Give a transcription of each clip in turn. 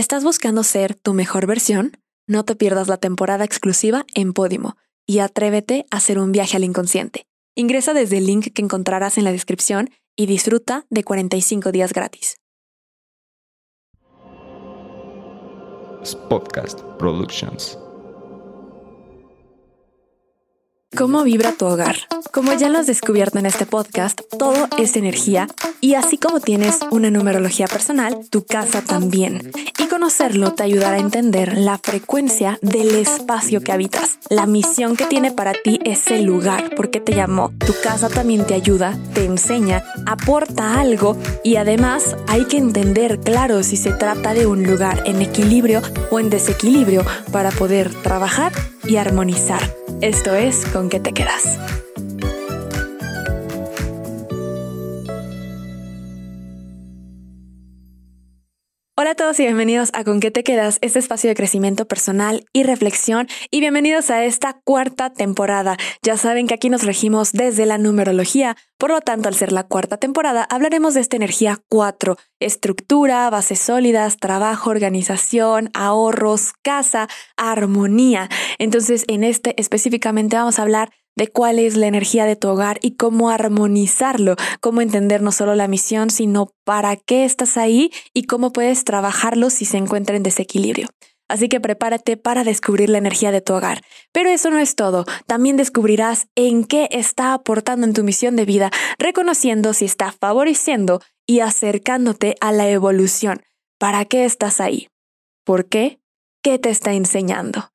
¿Estás buscando ser tu mejor versión? No te pierdas la temporada exclusiva en Podimo y atrévete a hacer un viaje al inconsciente. Ingresa desde el link que encontrarás en la descripción y disfruta de 45 días gratis. Podcast Productions. ¿Cómo vibra tu hogar? Como ya lo has descubierto en este podcast, todo es energía y así como tienes una numerología personal, tu casa también. Y conocerlo te ayudará a entender la frecuencia del espacio que habitas, la misión que tiene para ti ese lugar, por qué te llamó. Tu casa también te ayuda, te enseña, aporta algo y además hay que entender claro si se trata de un lugar en equilibrio o en desequilibrio para poder trabajar y armonizar. Esto es Con qué te quedas. Hola a todos y bienvenidos a Con qué te quedas, este espacio de crecimiento personal y reflexión y bienvenidos a esta cuarta temporada. Ya saben que aquí nos regimos desde la numerología, por lo tanto al ser la cuarta temporada hablaremos de esta energía 4, estructura, bases sólidas, trabajo, organización, ahorros, casa, armonía. Entonces en este específicamente vamos a hablar de cuál es la energía de tu hogar y cómo armonizarlo, cómo entender no solo la misión, sino para qué estás ahí y cómo puedes trabajarlo si se encuentra en desequilibrio. Así que prepárate para descubrir la energía de tu hogar. Pero eso no es todo. También descubrirás en qué está aportando en tu misión de vida, reconociendo si está favoreciendo y acercándote a la evolución. ¿Para qué estás ahí? ¿Por qué? ¿Qué te está enseñando?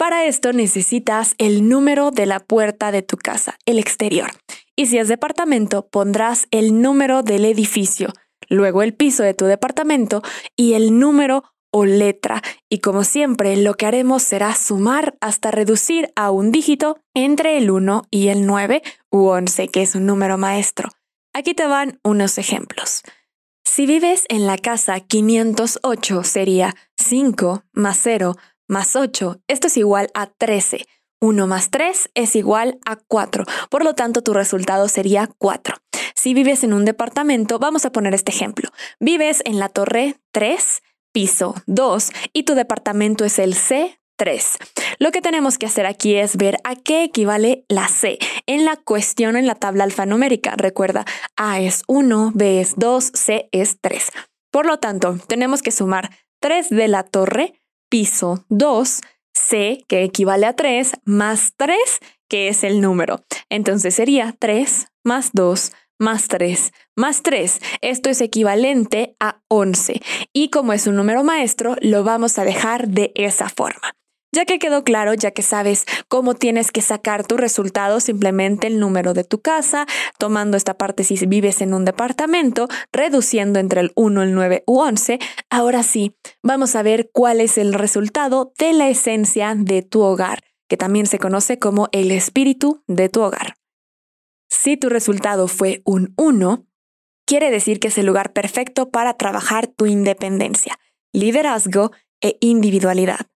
Para esto necesitas el número de la puerta de tu casa, el exterior. Y si es departamento, pondrás el número del edificio, luego el piso de tu departamento y el número o letra. Y como siempre, lo que haremos será sumar hasta reducir a un dígito entre el 1 y el 9 u 11, que es un número maestro. Aquí te van unos ejemplos. Si vives en la casa 508 sería 5 más 0 más 8. Esto es igual a 13. 1 más 3 es igual a 4. Por lo tanto, tu resultado sería 4. Si vives en un departamento, vamos a poner este ejemplo. Vives en la torre 3, piso 2 y tu departamento es el C3. Lo que tenemos que hacer aquí es ver a qué equivale la C en la cuestión en la tabla alfanumérica. Recuerda, A es 1, B es 2, C es 3. Por lo tanto, tenemos que sumar 3 de la torre piso 2, C, que equivale a 3, más 3, que es el número. Entonces sería 3 más 2 más 3 más 3. Esto es equivalente a 11. Y como es un número maestro, lo vamos a dejar de esa forma. Ya que quedó claro, ya que sabes cómo tienes que sacar tu resultado, simplemente el número de tu casa, tomando esta parte si vives en un departamento, reduciendo entre el 1, el 9 u 11, ahora sí, vamos a ver cuál es el resultado de la esencia de tu hogar, que también se conoce como el espíritu de tu hogar. Si tu resultado fue un 1, quiere decir que es el lugar perfecto para trabajar tu independencia, liderazgo e individualidad.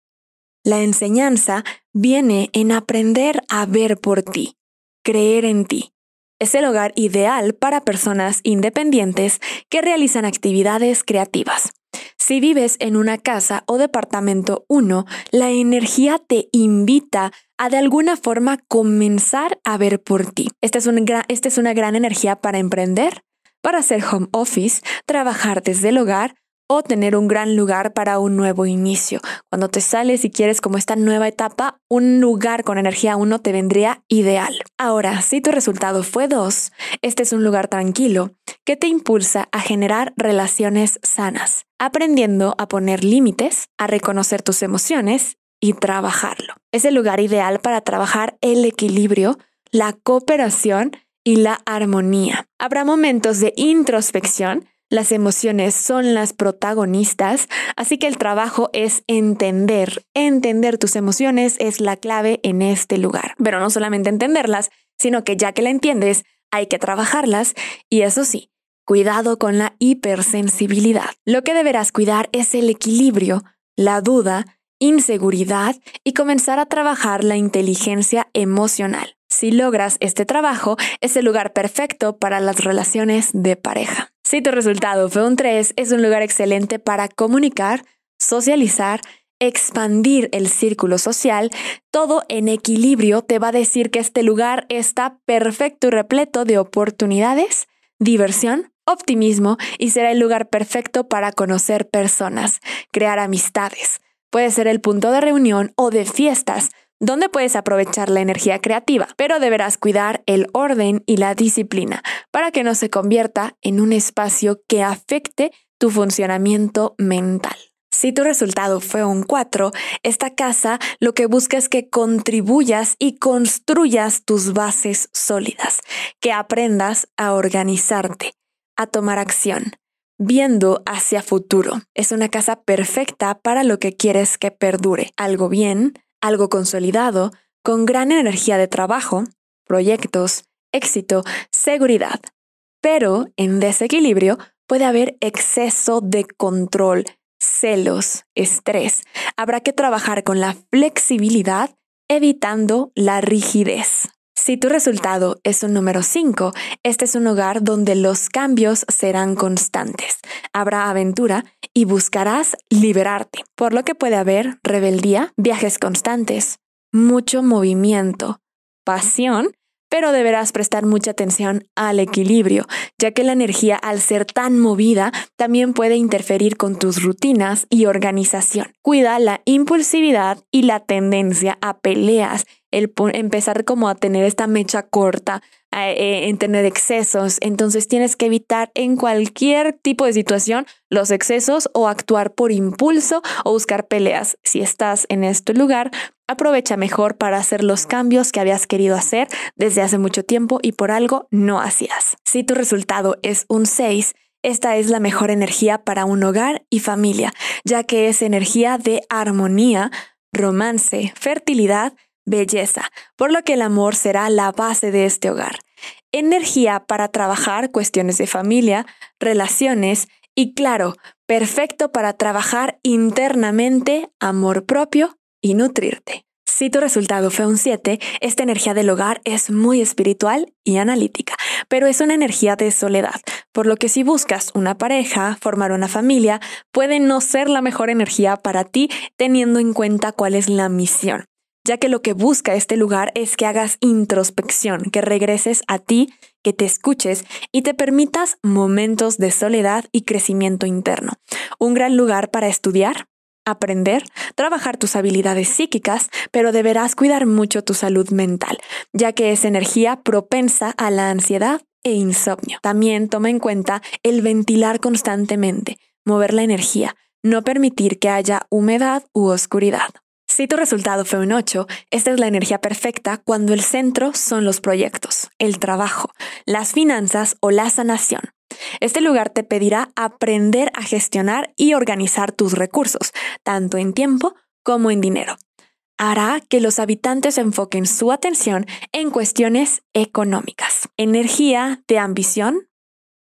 La enseñanza viene en aprender a ver por ti, creer en ti. Es el hogar ideal para personas independientes que realizan actividades creativas. Si vives en una casa o departamento 1, la energía te invita a de alguna forma comenzar a ver por ti. Esta es, esta es una gran energía para emprender, para hacer home office, trabajar desde el hogar o tener un gran lugar para un nuevo inicio. Cuando te sales y quieres como esta nueva etapa, un lugar con energía 1 te vendría ideal. Ahora, si tu resultado fue 2, este es un lugar tranquilo que te impulsa a generar relaciones sanas, aprendiendo a poner límites, a reconocer tus emociones y trabajarlo. Es el lugar ideal para trabajar el equilibrio, la cooperación y la armonía. Habrá momentos de introspección las emociones son las protagonistas, así que el trabajo es entender. Entender tus emociones es la clave en este lugar. Pero no solamente entenderlas, sino que ya que la entiendes, hay que trabajarlas y eso sí, cuidado con la hipersensibilidad. Lo que deberás cuidar es el equilibrio, la duda, inseguridad y comenzar a trabajar la inteligencia emocional. Si logras este trabajo, es el lugar perfecto para las relaciones de pareja. Si tu resultado fue un 3, es un lugar excelente para comunicar, socializar, expandir el círculo social, todo en equilibrio te va a decir que este lugar está perfecto y repleto de oportunidades, diversión, optimismo y será el lugar perfecto para conocer personas, crear amistades. Puede ser el punto de reunión o de fiestas donde puedes aprovechar la energía creativa, pero deberás cuidar el orden y la disciplina para que no se convierta en un espacio que afecte tu funcionamiento mental. Si tu resultado fue un 4, esta casa lo que busca es que contribuyas y construyas tus bases sólidas, que aprendas a organizarte, a tomar acción, viendo hacia futuro. Es una casa perfecta para lo que quieres que perdure, algo bien, algo consolidado, con gran energía de trabajo, proyectos, éxito, seguridad. Pero en desequilibrio puede haber exceso de control, celos, estrés. Habrá que trabajar con la flexibilidad, evitando la rigidez. Si tu resultado es un número 5, este es un hogar donde los cambios serán constantes. Habrá aventura y buscarás liberarte, por lo que puede haber rebeldía, viajes constantes, mucho movimiento, pasión pero deberás prestar mucha atención al equilibrio, ya que la energía al ser tan movida también puede interferir con tus rutinas y organización. Cuida la impulsividad y la tendencia a peleas, empezar como a tener esta mecha corta, eh, en tener excesos. Entonces tienes que evitar en cualquier tipo de situación los excesos o actuar por impulso o buscar peleas. Si estás en este lugar, aprovecha mejor para hacer los cambios que habías querido hacer desde hace mucho tiempo y por algo no hacías. Si tu resultado es un 6, esta es la mejor energía para un hogar y familia, ya que es energía de armonía, romance, fertilidad, belleza, por lo que el amor será la base de este hogar. Energía para trabajar cuestiones de familia, relaciones y claro, perfecto para trabajar internamente amor propio y nutrirte. Si tu resultado fue un 7, esta energía del hogar es muy espiritual y analítica, pero es una energía de soledad, por lo que si buscas una pareja, formar una familia, puede no ser la mejor energía para ti teniendo en cuenta cuál es la misión ya que lo que busca este lugar es que hagas introspección, que regreses a ti, que te escuches y te permitas momentos de soledad y crecimiento interno. Un gran lugar para estudiar, aprender, trabajar tus habilidades psíquicas, pero deberás cuidar mucho tu salud mental, ya que es energía propensa a la ansiedad e insomnio. También toma en cuenta el ventilar constantemente, mover la energía, no permitir que haya humedad u oscuridad. Si tu resultado fue un 8, esta es la energía perfecta cuando el centro son los proyectos, el trabajo, las finanzas o la sanación. Este lugar te pedirá aprender a gestionar y organizar tus recursos, tanto en tiempo como en dinero. Hará que los habitantes enfoquen su atención en cuestiones económicas, energía de ambición,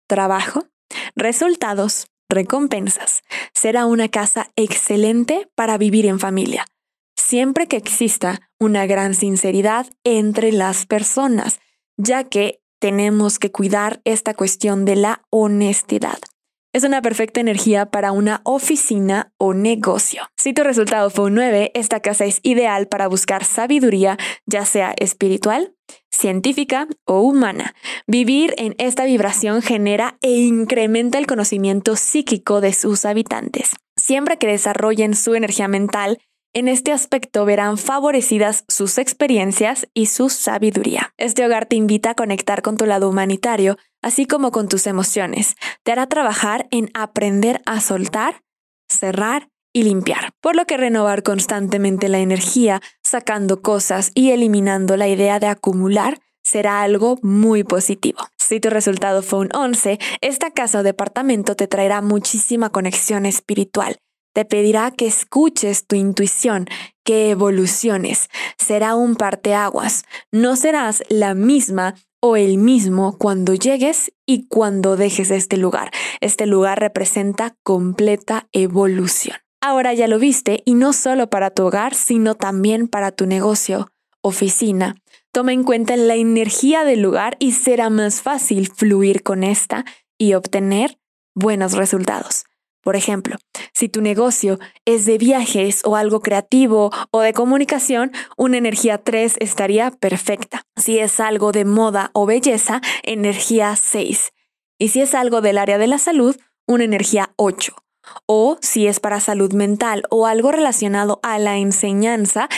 trabajo, resultados, recompensas. Será una casa excelente para vivir en familia siempre que exista una gran sinceridad entre las personas, ya que tenemos que cuidar esta cuestión de la honestidad. Es una perfecta energía para una oficina o negocio. Si tu resultado fue un 9, esta casa es ideal para buscar sabiduría, ya sea espiritual, científica o humana. Vivir en esta vibración genera e incrementa el conocimiento psíquico de sus habitantes. Siempre que desarrollen su energía mental, en este aspecto verán favorecidas sus experiencias y su sabiduría. Este hogar te invita a conectar con tu lado humanitario, así como con tus emociones. Te hará trabajar en aprender a soltar, cerrar y limpiar, por lo que renovar constantemente la energía, sacando cosas y eliminando la idea de acumular, será algo muy positivo. Si tu resultado fue un 11, esta casa o departamento te traerá muchísima conexión espiritual te pedirá que escuches tu intuición, que evoluciones. Será un parteaguas. No serás la misma o el mismo cuando llegues y cuando dejes este lugar. Este lugar representa completa evolución. Ahora ya lo viste y no solo para tu hogar, sino también para tu negocio, oficina. Toma en cuenta la energía del lugar y será más fácil fluir con esta y obtener buenos resultados. Por ejemplo, si tu negocio es de viajes o algo creativo o de comunicación, una energía 3 estaría perfecta. Si es algo de moda o belleza, energía 6. Y si es algo del área de la salud, una energía 8. O si es para salud mental o algo relacionado a la enseñanza,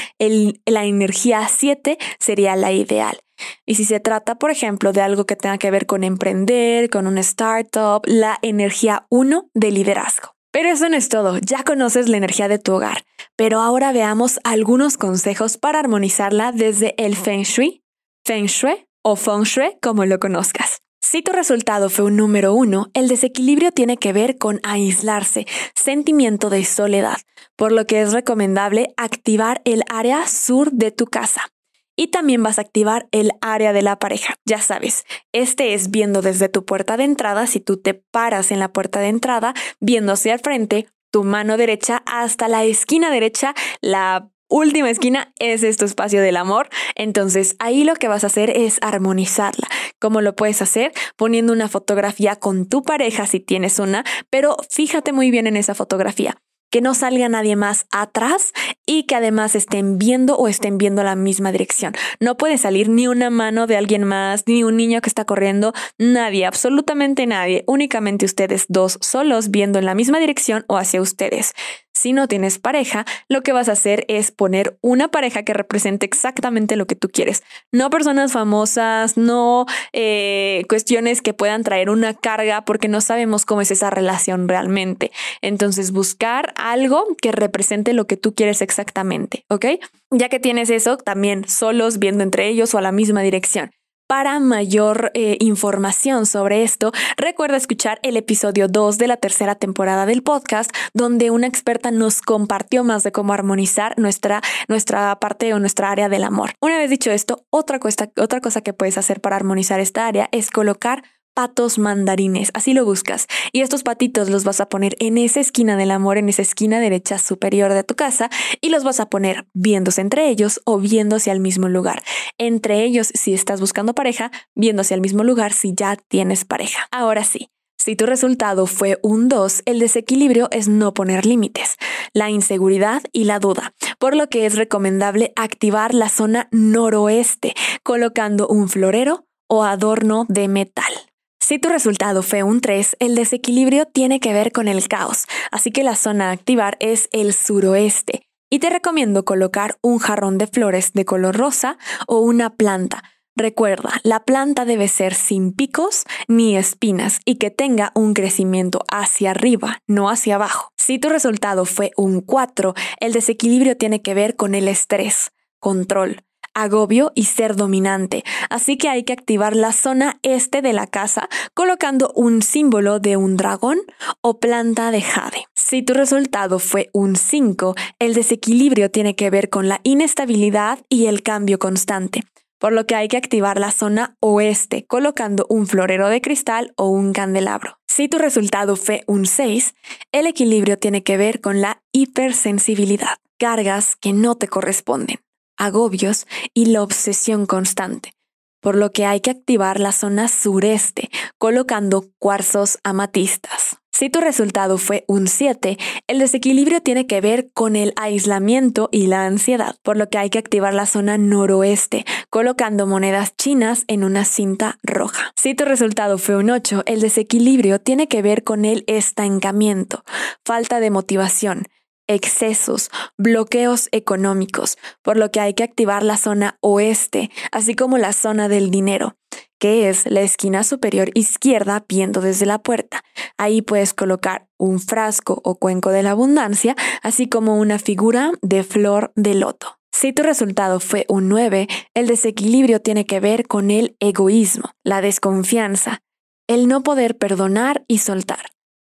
la energía 7 sería la ideal. Y si se trata, por ejemplo, de algo que tenga que ver con emprender, con un startup, la energía 1 de liderazgo. Pero eso no es todo, ya conoces la energía de tu hogar, pero ahora veamos algunos consejos para armonizarla desde el Feng Shui, Feng Shui o Feng Shui como lo conozcas. Si tu resultado fue un número uno, el desequilibrio tiene que ver con aislarse, sentimiento de soledad, por lo que es recomendable activar el área sur de tu casa. Y también vas a activar el área de la pareja. Ya sabes, este es viendo desde tu puerta de entrada, si tú te paras en la puerta de entrada, viendo hacia el frente, tu mano derecha hasta la esquina derecha, la última esquina, es tu espacio del amor. Entonces ahí lo que vas a hacer es armonizarla. ¿Cómo lo puedes hacer? Poniendo una fotografía con tu pareja si tienes una, pero fíjate muy bien en esa fotografía que no salga nadie más atrás y que además estén viendo o estén viendo la misma dirección. No puede salir ni una mano de alguien más, ni un niño que está corriendo, nadie, absolutamente nadie, únicamente ustedes dos solos viendo en la misma dirección o hacia ustedes. Si no tienes pareja, lo que vas a hacer es poner una pareja que represente exactamente lo que tú quieres. No personas famosas, no eh, cuestiones que puedan traer una carga porque no sabemos cómo es esa relación realmente. Entonces, buscar algo que represente lo que tú quieres exactamente, ¿ok? Ya que tienes eso, también solos viendo entre ellos o a la misma dirección. Para mayor eh, información sobre esto, recuerda escuchar el episodio 2 de la tercera temporada del podcast, donde una experta nos compartió más de cómo armonizar nuestra, nuestra parte o nuestra área del amor. Una vez dicho esto, otra otra cosa que puedes hacer para armonizar esta área es colocar patos mandarines, así lo buscas. Y estos patitos los vas a poner en esa esquina del amor, en esa esquina derecha superior de tu casa, y los vas a poner viéndose entre ellos o viéndose al mismo lugar. Entre ellos, si estás buscando pareja, viéndose al mismo lugar si ya tienes pareja. Ahora sí. Si tu resultado fue un 2, el desequilibrio es no poner límites, la inseguridad y la duda, por lo que es recomendable activar la zona noroeste, colocando un florero o adorno de metal. Si tu resultado fue un 3, el desequilibrio tiene que ver con el caos, así que la zona a activar es el suroeste. Y te recomiendo colocar un jarrón de flores de color rosa o una planta. Recuerda, la planta debe ser sin picos ni espinas y que tenga un crecimiento hacia arriba, no hacia abajo. Si tu resultado fue un 4, el desequilibrio tiene que ver con el estrés, control, agobio y ser dominante. Así que hay que activar la zona este de la casa colocando un símbolo de un dragón o planta de jade. Si tu resultado fue un 5, el desequilibrio tiene que ver con la inestabilidad y el cambio constante por lo que hay que activar la zona oeste colocando un florero de cristal o un candelabro. Si tu resultado fue un 6, el equilibrio tiene que ver con la hipersensibilidad, cargas que no te corresponden agobios y la obsesión constante, por lo que hay que activar la zona sureste colocando cuarzos amatistas. Si tu resultado fue un 7, el desequilibrio tiene que ver con el aislamiento y la ansiedad, por lo que hay que activar la zona noroeste, colocando monedas chinas en una cinta roja. Si tu resultado fue un 8, el desequilibrio tiene que ver con el estancamiento, falta de motivación, excesos, bloqueos económicos, por lo que hay que activar la zona oeste, así como la zona del dinero, que es la esquina superior izquierda viendo desde la puerta. Ahí puedes colocar un frasco o cuenco de la abundancia, así como una figura de flor de loto. Si tu resultado fue un 9, el desequilibrio tiene que ver con el egoísmo, la desconfianza, el no poder perdonar y soltar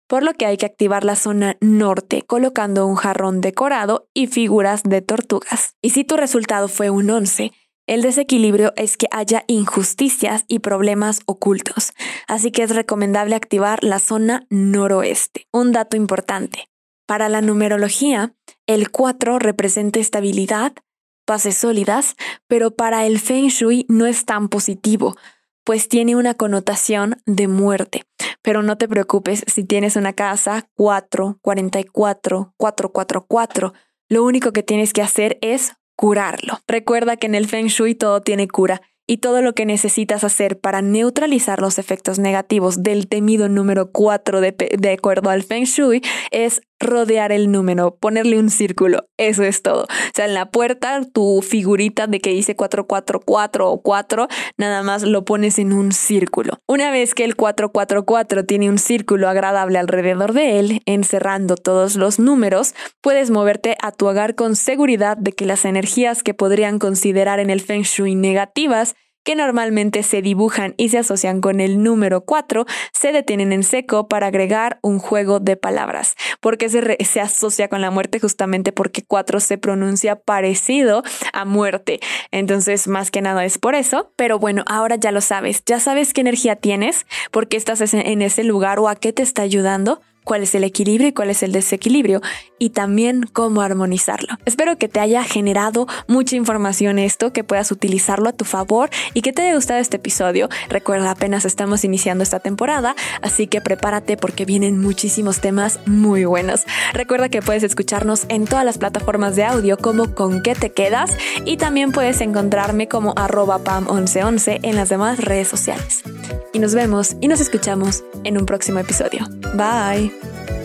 por lo que hay que activar la zona norte colocando un jarrón decorado y figuras de tortugas. Y si tu resultado fue un 11, el desequilibrio es que haya injusticias y problemas ocultos, así que es recomendable activar la zona noroeste. Un dato importante. Para la numerología, el 4 representa estabilidad, bases sólidas, pero para el Feng Shui no es tan positivo, pues tiene una connotación de muerte. Pero no te preocupes si tienes una casa 4, 44, 444. Lo único que tienes que hacer es curarlo. Recuerda que en el Feng Shui todo tiene cura y todo lo que necesitas hacer para neutralizar los efectos negativos del temido número 4 de, de, acuerdo al Feng Shui es rodear el número, ponerle un círculo, eso es todo. O sea, en la puerta tu figurita de que dice 444 o 4, nada más lo pones en un círculo. Una vez que el 444 tiene un círculo agradable alrededor de él, encerrando todos los números, puedes moverte a tu hogar con seguridad de que las energías que podrían considerar en el Feng Shui negativas que normalmente se dibujan y se asocian con el número 4, se detienen en seco para agregar un juego de palabras. porque se, se asocia con la muerte? Justamente porque 4 se pronuncia parecido a muerte. Entonces, más que nada es por eso. Pero bueno, ahora ya lo sabes. Ya sabes qué energía tienes, por qué estás en ese lugar o a qué te está ayudando cuál es el equilibrio y cuál es el desequilibrio y también cómo armonizarlo. Espero que te haya generado mucha información esto, que puedas utilizarlo a tu favor y que te haya gustado este episodio. Recuerda, apenas estamos iniciando esta temporada, así que prepárate porque vienen muchísimos temas muy buenos. Recuerda que puedes escucharnos en todas las plataformas de audio como con qué te quedas y también puedes encontrarme como arroba pam1111 en las demás redes sociales. Y nos vemos y nos escuchamos en un próximo episodio. Bye.